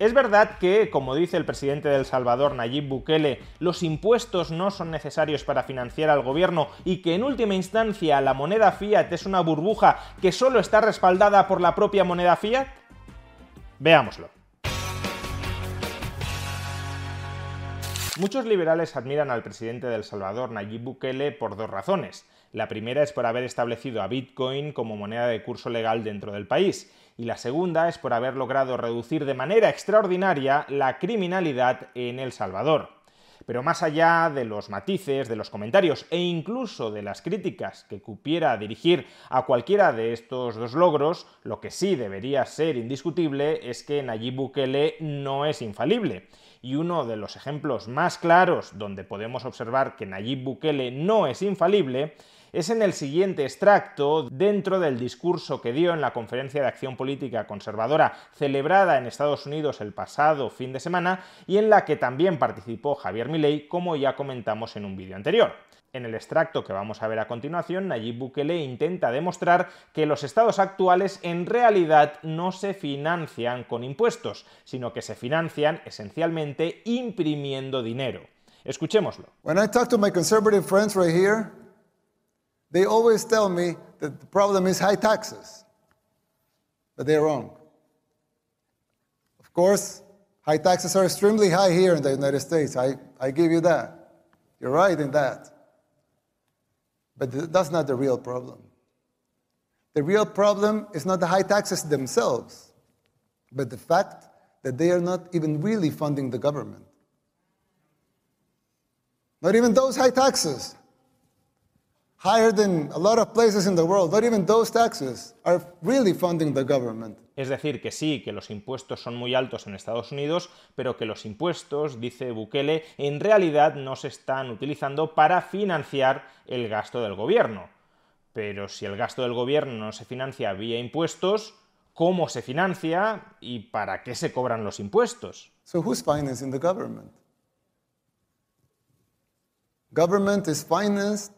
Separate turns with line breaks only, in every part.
Es verdad que, como dice el presidente de El Salvador, Nayib Bukele, los impuestos no son necesarios para financiar al gobierno y que en última instancia la moneda fiat es una burbuja que solo está respaldada por la propia moneda fiat? Veámoslo. Muchos liberales admiran al presidente de El Salvador, Nayib Bukele, por dos razones. La primera es por haber establecido a Bitcoin como moneda de curso legal dentro del país, y la segunda es por haber logrado reducir de manera extraordinaria la criminalidad en El Salvador. Pero más allá de los matices, de los comentarios e incluso de las críticas que cupiera dirigir a cualquiera de estos dos logros, lo que sí debería ser indiscutible es que Nayib Bukele no es infalible. Y uno de los ejemplos más claros donde podemos observar que Nayib Bukele no es infalible es en el siguiente extracto dentro del discurso que dio en la Conferencia de Acción Política Conservadora celebrada en Estados Unidos el pasado fin de semana y en la que también participó Javier Milei, como ya comentamos en un vídeo anterior. En el extracto que vamos a ver a continuación, Nayib Bukele intenta demostrar que los estados actuales en realidad no se financian con impuestos, sino que se financian esencialmente imprimiendo dinero. Escuchémoslo.
When I talk to my conservative friends right here, they always tell me that the problem is high taxes. But they're wrong. Of course, high taxes are extremely high here in the United States. I, I give you that. You're right in that. But th- that's not the real problem. The real problem is not the high taxes themselves, but the fact that they are not even really funding the government. Not even those high taxes, higher than a lot of places in the world, not even those taxes are really funding the government.
Es decir, que sí, que los impuestos son muy altos en Estados Unidos, pero que los impuestos, dice Bukele, en realidad no se están utilizando para financiar el gasto del gobierno. Pero si el gasto del gobierno no se financia vía impuestos, ¿cómo se financia y para qué se cobran los impuestos?
So who's financing the government? Government is financed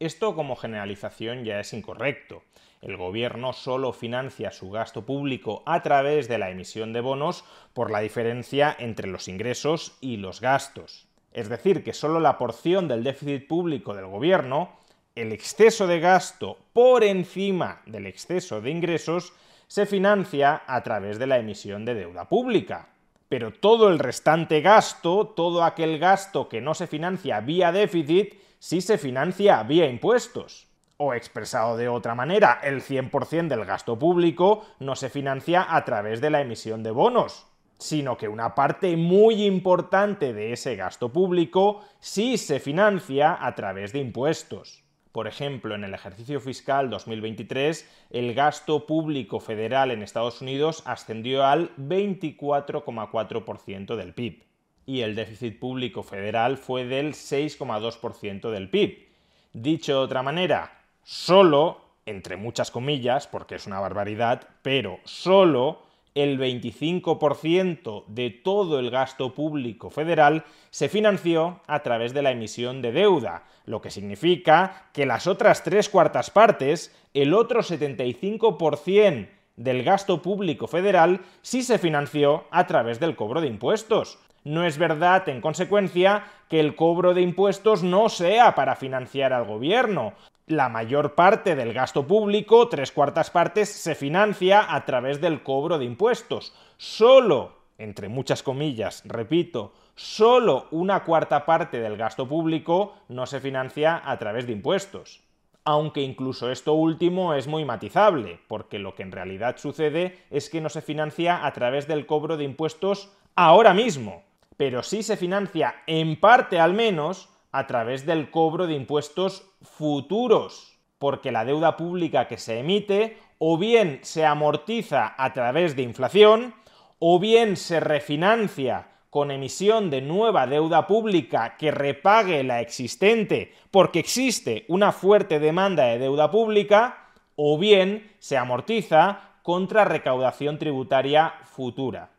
Esto como generalización ya es incorrecto. El gobierno solo financia su gasto público a través de la emisión de bonos por la diferencia entre los ingresos y los gastos. Es decir, que solo la porción del déficit público del gobierno, el exceso de gasto por encima del exceso de ingresos, se financia a través de la emisión de deuda pública. Pero todo el restante gasto, todo aquel gasto que no se financia vía déficit, sí se financia vía impuestos. O expresado de otra manera, el 100% del gasto público no se financia a través de la emisión de bonos, sino que una parte muy importante de ese gasto público sí se financia a través de impuestos. Por ejemplo, en el ejercicio fiscal 2023, el gasto público federal en Estados Unidos ascendió al 24,4% del PIB y el déficit público federal fue del 6,2% del PIB. Dicho de otra manera, solo, entre muchas comillas, porque es una barbaridad, pero solo el 25% de todo el gasto público federal se financió a través de la emisión de deuda, lo que significa que las otras tres cuartas partes, el otro 75% del gasto público federal, sí se financió a través del cobro de impuestos. No es verdad, en consecuencia, que el cobro de impuestos no sea para financiar al gobierno. La mayor parte del gasto público, tres cuartas partes, se financia a través del cobro de impuestos. Solo, entre muchas comillas, repito, solo una cuarta parte del gasto público no se financia a través de impuestos. Aunque incluso esto último es muy matizable, porque lo que en realidad sucede es que no se financia a través del cobro de impuestos ahora mismo, pero sí se financia, en parte al menos, a través del cobro de impuestos futuros. porque la deuda pública que se emite o bien se amortiza a través de inflación, o bien se refinancia con emisión de nueva deuda pública que repague la existente porque existe una fuerte demanda de deuda pública, o bien se amortiza contra recaudación tributaria futura.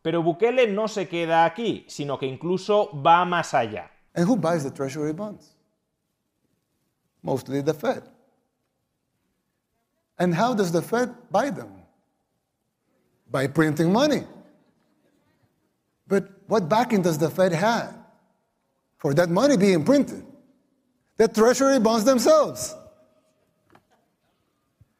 Pero Bukele no se queda aquí, sino que incluso va más allá.
And who buys the treasury bonds? Mostly the Fed. And how does the Fed buy them? By printing money. But what backing does the Fed have for that money being printed? The treasury bonds themselves.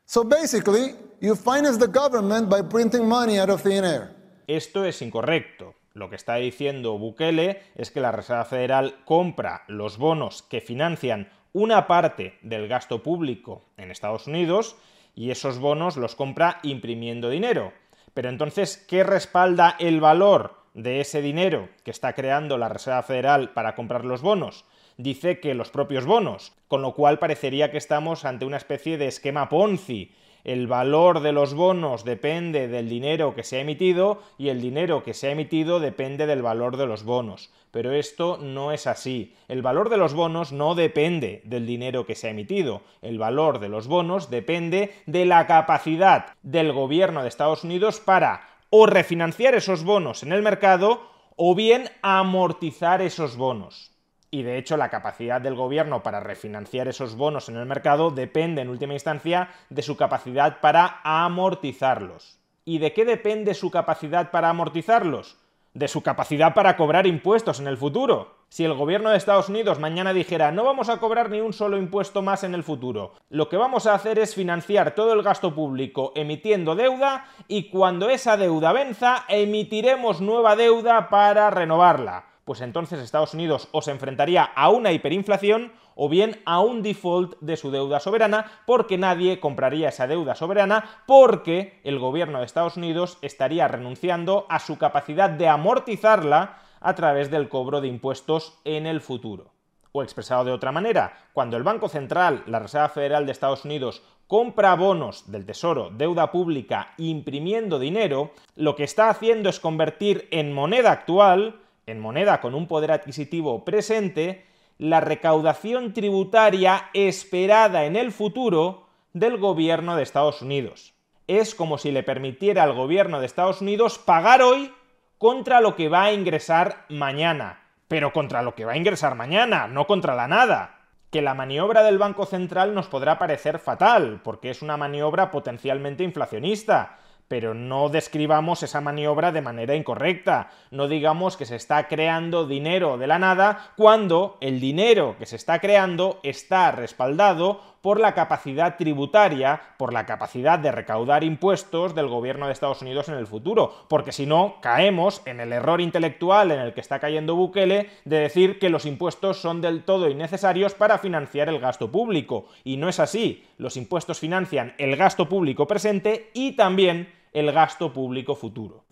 So basically, you finance the government by printing money out of thin air.
Esto es incorrecto. Lo que está diciendo Bukele es que la Reserva Federal compra los bonos que financian una parte del gasto público en Estados Unidos y esos bonos los compra imprimiendo dinero. Pero entonces, ¿qué respalda el valor de ese dinero que está creando la Reserva Federal para comprar los bonos? Dice que los propios bonos, con lo cual parecería que estamos ante una especie de esquema Ponzi el valor de los bonos depende del dinero que se ha emitido y el dinero que se ha emitido depende del valor de los bonos. Pero esto no es así. El valor de los bonos no depende del dinero que se ha emitido. El valor de los bonos depende de la capacidad del gobierno de Estados Unidos para o refinanciar esos bonos en el mercado o bien amortizar esos bonos. Y de hecho la capacidad del gobierno para refinanciar esos bonos en el mercado depende en última instancia de su capacidad para amortizarlos. ¿Y de qué depende su capacidad para amortizarlos? De su capacidad para cobrar impuestos en el futuro. Si el gobierno de Estados Unidos mañana dijera no vamos a cobrar ni un solo impuesto más en el futuro, lo que vamos a hacer es financiar todo el gasto público emitiendo deuda y cuando esa deuda venza emitiremos nueva deuda para renovarla pues entonces Estados Unidos o se enfrentaría a una hiperinflación o bien a un default de su deuda soberana porque nadie compraría esa deuda soberana porque el gobierno de Estados Unidos estaría renunciando a su capacidad de amortizarla a través del cobro de impuestos en el futuro. O expresado de otra manera, cuando el Banco Central, la Reserva Federal de Estados Unidos, compra bonos del Tesoro, deuda pública, imprimiendo dinero, lo que está haciendo es convertir en moneda actual en moneda con un poder adquisitivo presente la recaudación tributaria esperada en el futuro del gobierno de Estados Unidos. Es como si le permitiera al gobierno de Estados Unidos pagar hoy contra lo que va a ingresar mañana. Pero contra lo que va a ingresar mañana, no contra la nada. Que la maniobra del Banco Central nos podrá parecer fatal, porque es una maniobra potencialmente inflacionista, pero no describamos esa maniobra de manera incorrecta. No digamos que se está creando dinero de la nada cuando el dinero que se está creando está respaldado por la capacidad tributaria, por la capacidad de recaudar impuestos del gobierno de Estados Unidos en el futuro, porque si no, caemos en el error intelectual en el que está cayendo Bukele de decir que los impuestos son del todo innecesarios para financiar el gasto público. Y no es así. Los impuestos financian el gasto público presente y también el gasto público futuro.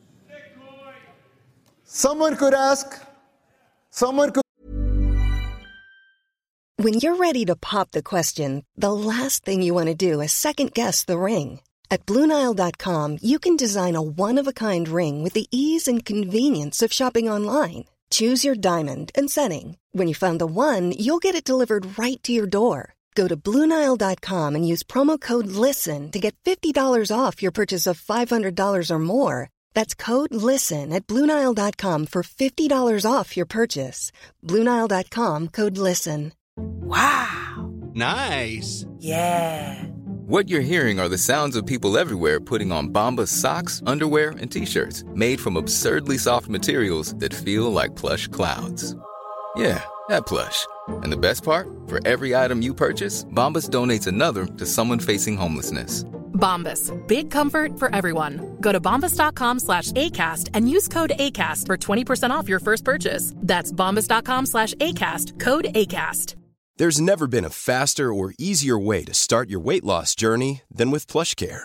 Someone could ask, someone could
When you're ready to pop the question, the last thing you want to do is second guess the ring. At Bluenile.com, you can design a one of a kind ring with the ease and convenience of shopping online. Choose your diamond and setting. When you find the one, you'll get it delivered right to your door. Go to Bluenile.com and use promo code LISTEN to get $50 off your purchase of $500 or more. That's code LISTEN at Bluenile.com for $50 off your purchase. Bluenile.com code LISTEN.
Wow.
Nice.
Yeah.
What you're hearing are the sounds of people everywhere putting on Bombas socks, underwear, and t shirts made from absurdly soft materials that feel like plush clouds. Yeah, that plush. And the best part, for every item you purchase, Bombas donates another to someone facing homelessness.
Bombas, big comfort for everyone. Go to bombas.com slash ACAST and use code ACAST for 20% off your first purchase. That's bombas.com slash ACAST, code ACAST.
There's never been a faster or easier way to start your weight loss journey than with PlushCare.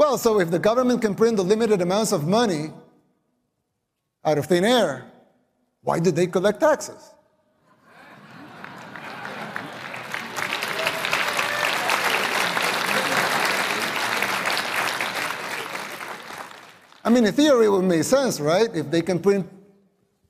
Well, so if the government can print the limited amounts of money out of thin air, why did they collect taxes? I mean, in theory, it would make sense, right? If they can print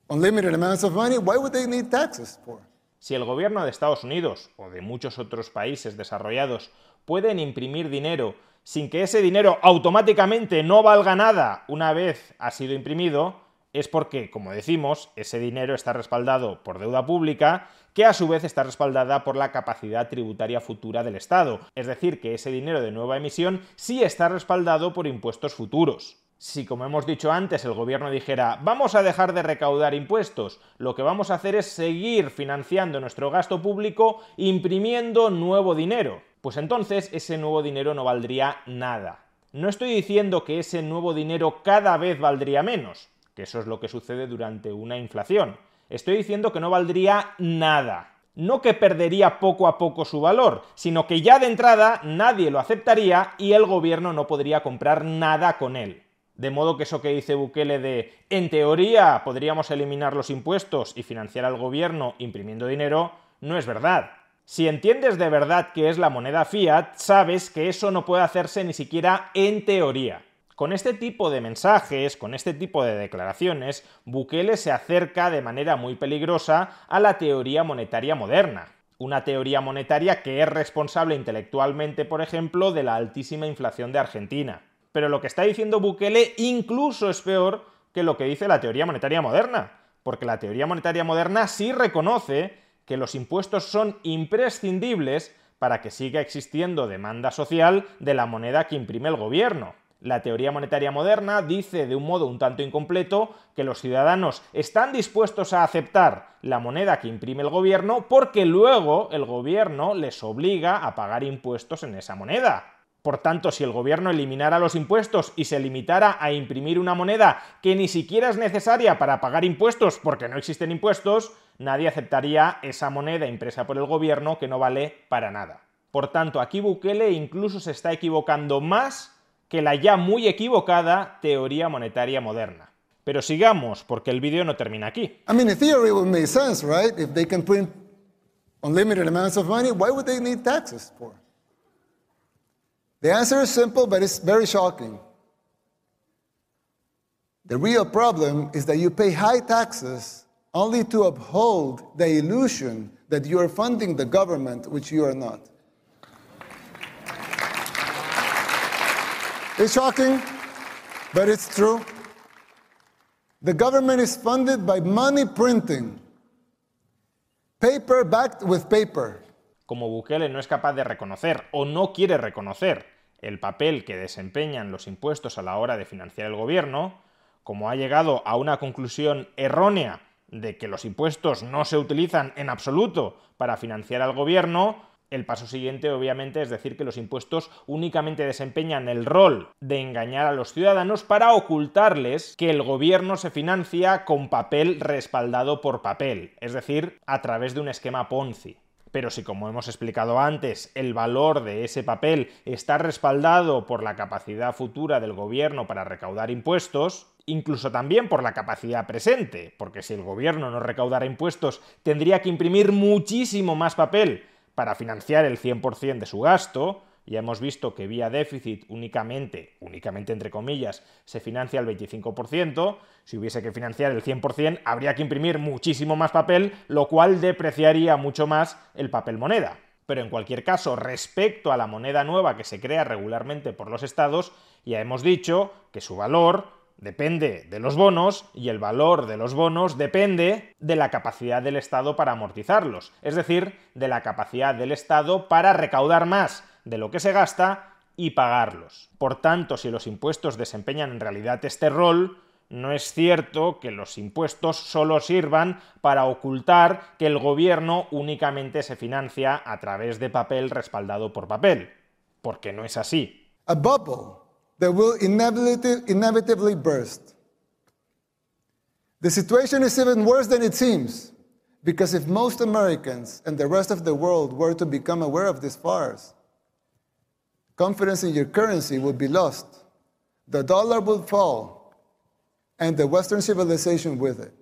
unlimited amounts of money, why would they need taxes for?
Si el gobierno de Estados Unidos o de muchos otros países desarrollados pueden imprimir dinero sin que ese dinero automáticamente no valga nada una vez ha sido imprimido, es porque, como decimos, ese dinero está respaldado por deuda pública, que a su vez está respaldada por la capacidad tributaria futura del Estado. Es decir, que ese dinero de nueva emisión sí está respaldado por impuestos futuros. Si, como hemos dicho antes, el gobierno dijera vamos a dejar de recaudar impuestos, lo que vamos a hacer es seguir financiando nuestro gasto público imprimiendo nuevo dinero, pues entonces ese nuevo dinero no valdría nada. No estoy diciendo que ese nuevo dinero cada vez valdría menos, que eso es lo que sucede durante una inflación. Estoy diciendo que no valdría nada. No que perdería poco a poco su valor, sino que ya de entrada nadie lo aceptaría y el gobierno no podría comprar nada con él. De modo que eso que dice Bukele de, en teoría, podríamos eliminar los impuestos y financiar al gobierno imprimiendo dinero, no es verdad. Si entiendes de verdad qué es la moneda fiat, sabes que eso no puede hacerse ni siquiera en teoría. Con este tipo de mensajes, con este tipo de declaraciones, Bukele se acerca de manera muy peligrosa a la teoría monetaria moderna. Una teoría monetaria que es responsable intelectualmente, por ejemplo, de la altísima inflación de Argentina. Pero lo que está diciendo Bukele incluso es peor que lo que dice la teoría monetaria moderna, porque la teoría monetaria moderna sí reconoce que los impuestos son imprescindibles para que siga existiendo demanda social de la moneda que imprime el gobierno. La teoría monetaria moderna dice de un modo un tanto incompleto que los ciudadanos están dispuestos a aceptar la moneda que imprime el gobierno porque luego el gobierno les obliga a pagar impuestos en esa moneda. Por tanto, si el gobierno eliminara los impuestos y se limitara a imprimir una moneda que ni siquiera es necesaria para pagar impuestos porque no existen impuestos, nadie aceptaría esa moneda impresa por el gobierno que no vale para nada. Por tanto, aquí Bukele incluso se está equivocando más que la ya muy equivocada teoría monetaria moderna. Pero sigamos, porque el vídeo no termina aquí.
I mean, in theory, it would make sense, right? If they can print unlimited amounts of money, why would they need taxes for? The answer is simple, but it's very shocking. The real problem is that you pay high taxes only to uphold the illusion that you are funding the government, which you are not. It's shocking, but it's true. The government is funded by money printing, paper backed with paper.
Como Bukele no es capaz de reconocer o no quiere reconocer el papel que desempeñan los impuestos a la hora de financiar el gobierno, como ha llegado a una conclusión errónea de que los impuestos no se utilizan en absoluto para financiar al gobierno, el paso siguiente obviamente es decir que los impuestos únicamente desempeñan el rol de engañar a los ciudadanos para ocultarles que el gobierno se financia con papel respaldado por papel, es decir, a través de un esquema Ponzi. Pero si, como hemos explicado antes, el valor de ese papel está respaldado por la capacidad futura del gobierno para recaudar impuestos, incluso también por la capacidad presente, porque si el gobierno no recaudara impuestos tendría que imprimir muchísimo más papel para financiar el 100% de su gasto, ya hemos visto que vía déficit únicamente, únicamente entre comillas, se financia el 25%. Si hubiese que financiar el 100%, habría que imprimir muchísimo más papel, lo cual depreciaría mucho más el papel moneda. Pero en cualquier caso, respecto a la moneda nueva que se crea regularmente por los estados, ya hemos dicho que su valor depende de los bonos y el valor de los bonos depende de la capacidad del Estado para amortizarlos, es decir, de la capacidad del Estado para recaudar más de lo que se gasta y pagarlos. Por tanto, si los impuestos desempeñan en realidad este rol, no es cierto que los impuestos solo sirvan para ocultar que el gobierno únicamente se financia a través de papel respaldado por papel. porque no es así.
That will inevitably, burst. The situation is even worse than it seems, because if most Americans and the rest of the world were to become aware of this farce, confidence in your currency would be lost, the dollar would fall, and the Western civilization with it.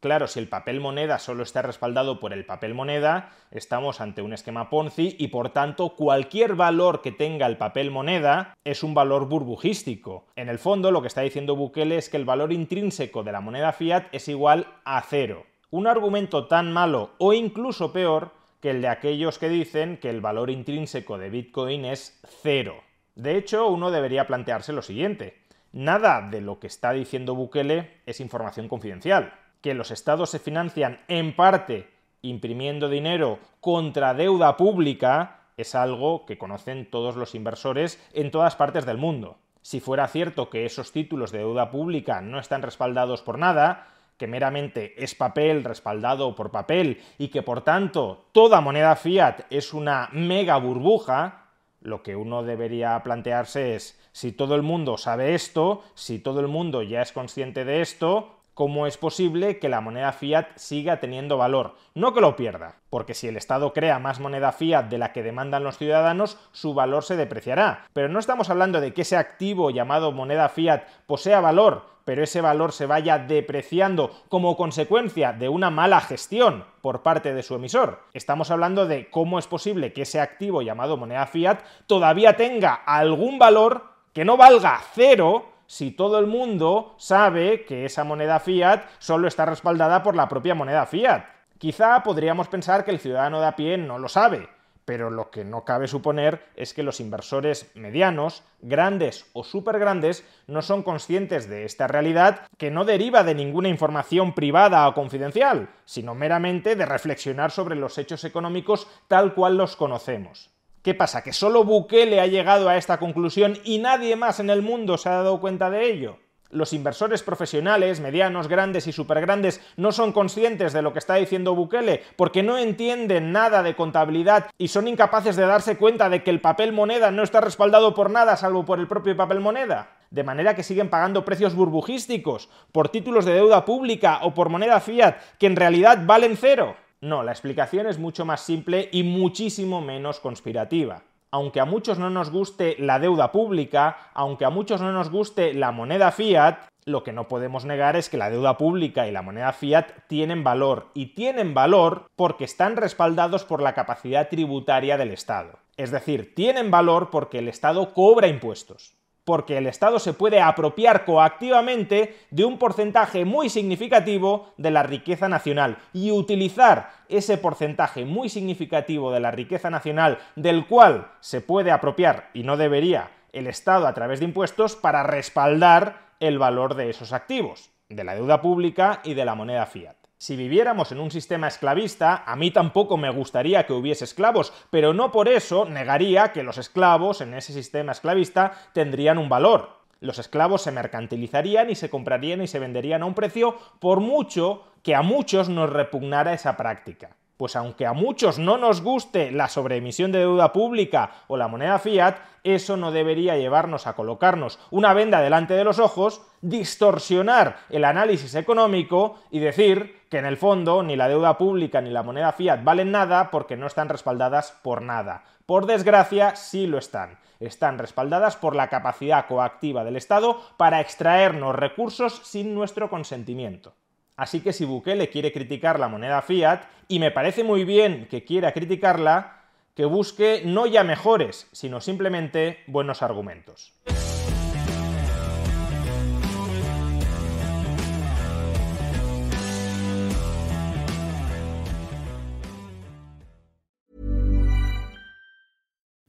Claro, si el papel moneda solo está respaldado por el papel moneda, estamos ante un esquema Ponzi y por tanto cualquier valor que tenga el papel moneda es un valor burbujístico. En el fondo lo que está diciendo Bukele es que el valor intrínseco de la moneda fiat es igual a cero. Un argumento tan malo o incluso peor que el de aquellos que dicen que el valor intrínseco de Bitcoin es cero. De hecho, uno debería plantearse lo siguiente. Nada de lo que está diciendo Bukele es información confidencial que los estados se financian en parte imprimiendo dinero contra deuda pública es algo que conocen todos los inversores en todas partes del mundo. Si fuera cierto que esos títulos de deuda pública no están respaldados por nada, que meramente es papel respaldado por papel y que por tanto toda moneda fiat es una mega burbuja, lo que uno debería plantearse es si todo el mundo sabe esto, si todo el mundo ya es consciente de esto, cómo es posible que la moneda fiat siga teniendo valor, no que lo pierda, porque si el Estado crea más moneda fiat de la que demandan los ciudadanos, su valor se depreciará. Pero no estamos hablando de que ese activo llamado moneda fiat posea valor, pero ese valor se vaya depreciando como consecuencia de una mala gestión por parte de su emisor. Estamos hablando de cómo es posible que ese activo llamado moneda fiat todavía tenga algún valor que no valga cero, si todo el mundo sabe que esa moneda fiat solo está respaldada por la propia moneda fiat. Quizá podríamos pensar que el ciudadano de a pie no lo sabe, pero lo que no cabe suponer es que los inversores medianos, grandes o súper grandes no son conscientes de esta realidad que no deriva de ninguna información privada o confidencial, sino meramente de reflexionar sobre los hechos económicos tal cual los conocemos. ¿Qué pasa? ¿Que solo Bukele ha llegado a esta conclusión y nadie más en el mundo se ha dado cuenta de ello? Los inversores profesionales, medianos, grandes y supergrandes no son conscientes de lo que está diciendo Bukele porque no entienden nada de contabilidad y son incapaces de darse cuenta de que el papel moneda no está respaldado por nada salvo por el propio papel moneda. De manera que siguen pagando precios burbujísticos por títulos de deuda pública o por moneda fiat que en realidad valen cero. No, la explicación es mucho más simple y muchísimo menos conspirativa. Aunque a muchos no nos guste la deuda pública, aunque a muchos no nos guste la moneda fiat, lo que no podemos negar es que la deuda pública y la moneda fiat tienen valor, y tienen valor porque están respaldados por la capacidad tributaria del Estado. Es decir, tienen valor porque el Estado cobra impuestos porque el Estado se puede apropiar coactivamente de un porcentaje muy significativo de la riqueza nacional y utilizar ese porcentaje muy significativo de la riqueza nacional del cual se puede apropiar y no debería el Estado a través de impuestos para respaldar el valor de esos activos, de la deuda pública y de la moneda fiat. Si viviéramos en un sistema esclavista, a mí tampoco me gustaría que hubiese esclavos, pero no por eso negaría que los esclavos en ese sistema esclavista tendrían un valor. Los esclavos se mercantilizarían y se comprarían y se venderían a un precio por mucho que a muchos nos repugnara esa práctica. Pues aunque a muchos no nos guste la sobreemisión de deuda pública o la moneda fiat, eso no debería llevarnos a colocarnos una venda delante de los ojos, distorsionar el análisis económico y decir que en el fondo ni la deuda pública ni la moneda fiat valen nada porque no están respaldadas por nada. Por desgracia, sí lo están. Están respaldadas por la capacidad coactiva del Estado para extraernos recursos sin nuestro consentimiento. Así que si Bukele quiere criticar la moneda fiat, y me parece muy bien que quiera criticarla, que busque no ya mejores, sino simplemente buenos argumentos.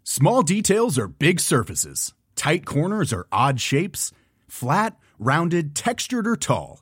Small details are big surfaces. Tight corners are odd shapes. Flat, rounded, textured or tall.